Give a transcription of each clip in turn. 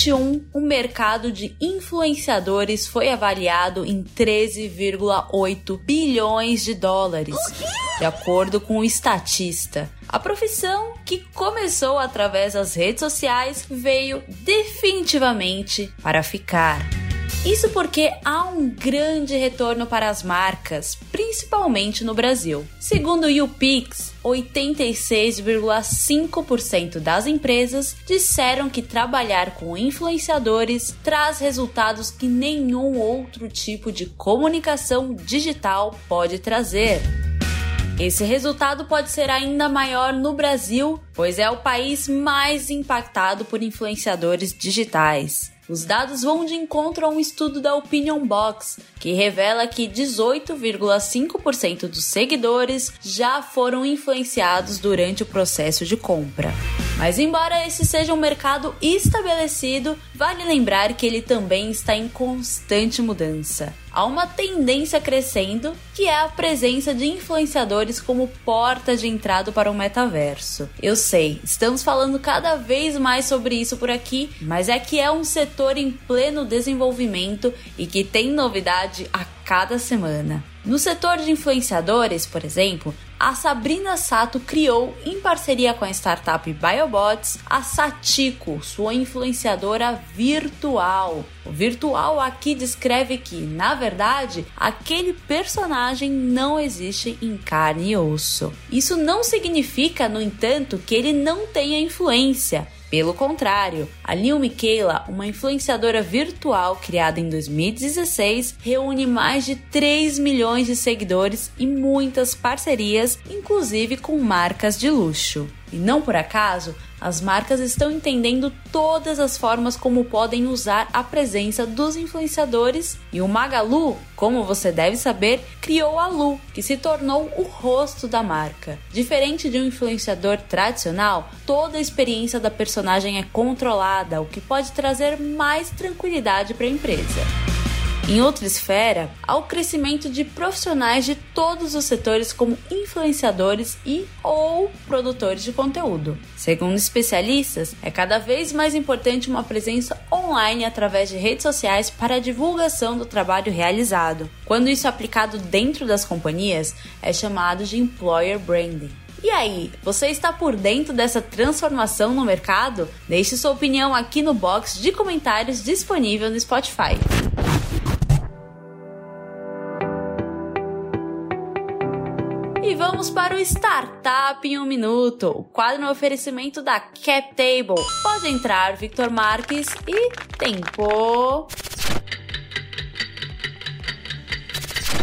2021, o mercado de influenciadores foi avaliado em 13,8 bilhões de dólares, de acordo com o estatista. A profissão, que começou através das redes sociais, veio definitivamente para ficar. Isso porque há um grande retorno para as marcas, principalmente no Brasil. Segundo o YouPix, 86,5% das empresas disseram que trabalhar com influenciadores traz resultados que nenhum outro tipo de comunicação digital pode trazer. Esse resultado pode ser ainda maior no Brasil, pois é o país mais impactado por influenciadores digitais. Os dados vão de encontro a um estudo da Opinion Box, que revela que 18,5% dos seguidores já foram influenciados durante o processo de compra. Mas, embora esse seja um mercado estabelecido, vale lembrar que ele também está em constante mudança há uma tendência crescendo que é a presença de influenciadores como porta de entrada para o metaverso. Eu sei, estamos falando cada vez mais sobre isso por aqui, mas é que é um setor em pleno desenvolvimento e que tem novidade a cada semana. No setor de influenciadores, por exemplo, a Sabrina Sato criou, em parceria com a startup Biobots, a Satiko, sua influenciadora virtual. O virtual aqui descreve que, na verdade, aquele personagem não existe em carne e osso. Isso não significa, no entanto, que ele não tenha influência. Pelo contrário, a Lil Miquela, uma influenciadora virtual criada em 2016, reúne mais de 3 milhões de seguidores e muitas parcerias, inclusive com marcas de luxo. E não por acaso, as marcas estão entendendo todas as formas como podem usar a presença dos influenciadores e o Magalu, como você deve saber, criou a Lu, que se tornou o rosto da marca. Diferente de um influenciador tradicional, toda a experiência da personagem é controlada, o que pode trazer mais tranquilidade para a empresa. Em outra esfera, há o crescimento de profissionais de todos os setores como influenciadores e ou produtores de conteúdo. Segundo especialistas, é cada vez mais importante uma presença online através de redes sociais para a divulgação do trabalho realizado. Quando isso é aplicado dentro das companhias, é chamado de employer branding. E aí, você está por dentro dessa transformação no mercado? Deixe sua opinião aqui no box de comentários disponível no Spotify. E vamos para o Startup em um Minuto, o quadro no oferecimento da CapTable. Pode entrar, Victor Marques e tempo.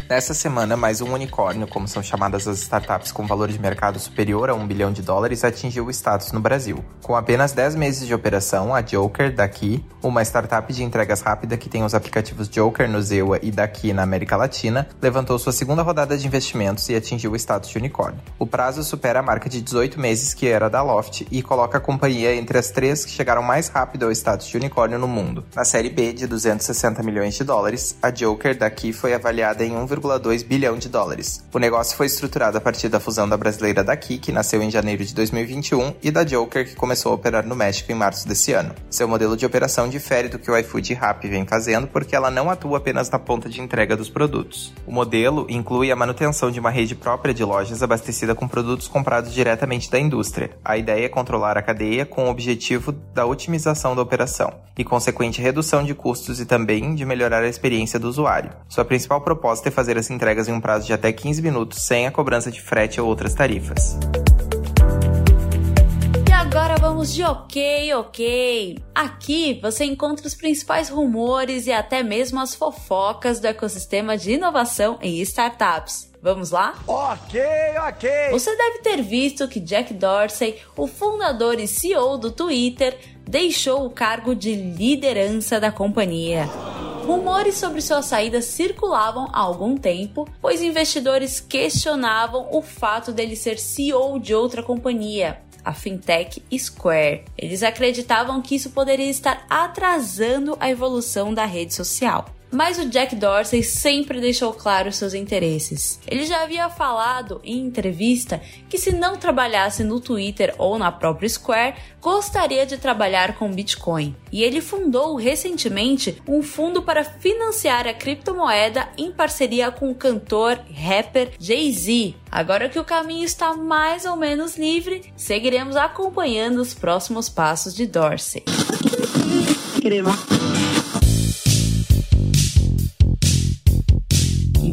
Nessa semana, mais um unicórnio, como são chamadas as startups com valor de mercado superior a um bilhão de dólares, atingiu o status no Brasil. Com apenas 10 meses de operação, a Joker daqui, uma startup de entregas rápida que tem os aplicativos Joker no Zewa e daqui na América Latina, levantou sua segunda rodada de investimentos e atingiu o status de unicórnio. O prazo supera a marca de 18 meses que era da Loft e coloca a companhia entre as três que chegaram mais rápido ao status de unicórnio no mundo. Na série B, de 260 milhões de dólares, a Joker daqui foi avaliada em 1, 1,2 bilhão de dólares. O negócio foi estruturado a partir da fusão da brasileira Daqui, que nasceu em janeiro de 2021, e da Joker, que começou a operar no México em março desse ano. Seu modelo de operação difere do que o iFood e Rappi vem fazendo, porque ela não atua apenas na ponta de entrega dos produtos. O modelo inclui a manutenção de uma rede própria de lojas abastecida com produtos comprados diretamente da indústria. A ideia é controlar a cadeia com o objetivo da otimização da operação e consequente redução de custos e também de melhorar a experiência do usuário. Sua principal proposta é fazer fazer as entregas em um prazo de até 15 minutos sem a cobrança de frete ou outras tarifas. E agora vamos de ok, ok. Aqui você encontra os principais rumores e até mesmo as fofocas do ecossistema de inovação e startups. Vamos lá? Ok, ok. Você deve ter visto que Jack Dorsey, o fundador e CEO do Twitter, deixou o cargo de liderança da companhia. Rumores sobre sua saída circulavam há algum tempo, pois investidores questionavam o fato dele ser CEO de outra companhia, a fintech Square. Eles acreditavam que isso poderia estar atrasando a evolução da rede social. Mas o Jack Dorsey sempre deixou claro seus interesses. Ele já havia falado em entrevista que se não trabalhasse no Twitter ou na própria Square, gostaria de trabalhar com Bitcoin. E ele fundou recentemente um fundo para financiar a criptomoeda em parceria com o cantor rapper Jay-Z. Agora que o caminho está mais ou menos livre, seguiremos acompanhando os próximos passos de Dorsey. Crema.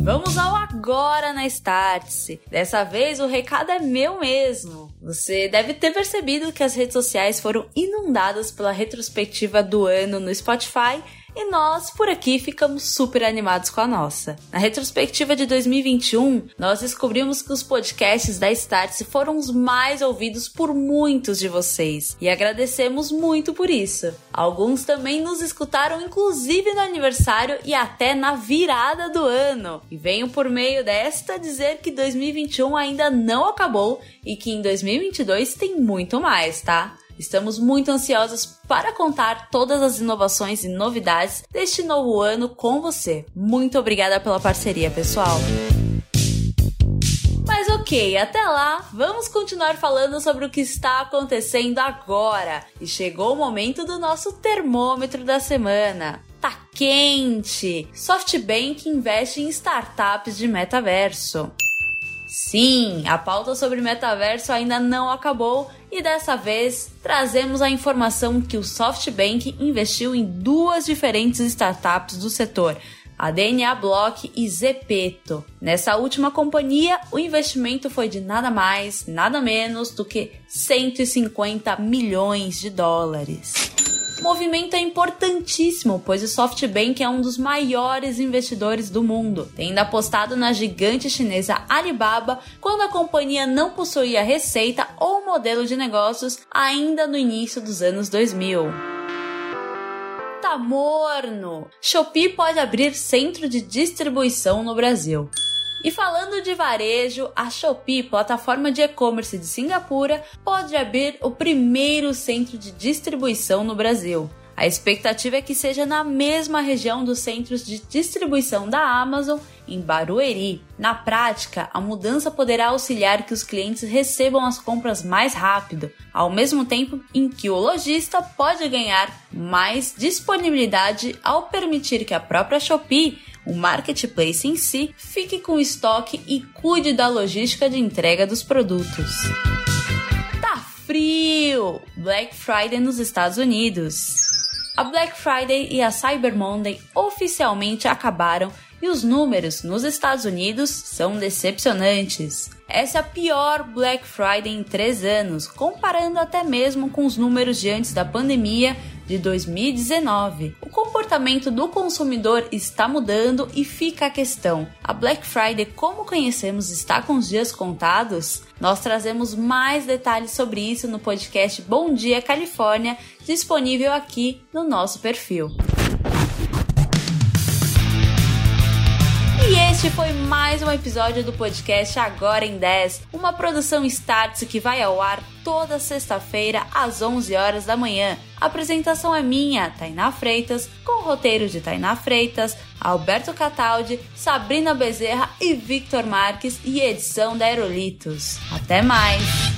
Vamos ao agora na Startse. Dessa vez o recado é meu mesmo. Você deve ter percebido que as redes sociais foram inundadas pela retrospectiva do ano no Spotify e nós, por aqui, ficamos super animados com a nossa. Na retrospectiva de 2021, nós descobrimos que os podcasts da Startse foram os mais ouvidos por muitos de vocês e agradecemos muito por isso. Alguns também nos escutaram, inclusive no aniversário e até na virada do ano. E venho por meio desta dizer que 2021 ainda não acabou e que em 2022 tem muito mais, tá? Estamos muito ansiosos para contar todas as inovações e novidades deste novo ano com você. Muito obrigada pela parceria, pessoal. Mas ok, até lá, vamos continuar falando sobre o que está acontecendo agora. E chegou o momento do nosso termômetro da semana. Tá quente! SoftBank investe em startups de metaverso. Sim, a pauta sobre metaverso ainda não acabou e dessa vez trazemos a informação que o SoftBank investiu em duas diferentes startups do setor, a DNA Block e Zepeto. Nessa última companhia, o investimento foi de nada mais, nada menos do que 150 milhões de dólares movimento é importantíssimo, pois o SoftBank é um dos maiores investidores do mundo, tendo apostado na gigante chinesa Alibaba quando a companhia não possuía receita ou modelo de negócios ainda no início dos anos 2000 tá morno. Shopee pode abrir centro de distribuição no Brasil. E falando de varejo, a Shopee, plataforma de e-commerce de Singapura, pode abrir o primeiro centro de distribuição no Brasil. A expectativa é que seja na mesma região dos centros de distribuição da Amazon, em Barueri. Na prática, a mudança poderá auxiliar que os clientes recebam as compras mais rápido, ao mesmo tempo em que o lojista pode ganhar mais disponibilidade ao permitir que a própria Shopee o marketplace em si fique com estoque e cuide da logística de entrega dos produtos. Tá frio! Black Friday nos Estados Unidos. A Black Friday e a Cyber Monday oficialmente acabaram e os números nos Estados Unidos são decepcionantes. Essa é a pior Black Friday em três anos, comparando até mesmo com os números de antes da pandemia de 2019. O comportamento do consumidor está mudando e fica a questão: a Black Friday, como conhecemos, está com os dias contados? Nós trazemos mais detalhes sobre isso no podcast Bom Dia Califórnia, disponível aqui no nosso perfil. Este foi mais um episódio do podcast Agora em 10, uma produção Startse que vai ao ar toda sexta-feira às 11 horas da manhã. A apresentação é minha, Tainá Freitas, com o roteiro de Tainá Freitas, Alberto Cataldi, Sabrina Bezerra e Victor Marques e edição da Aerolitos. Até mais!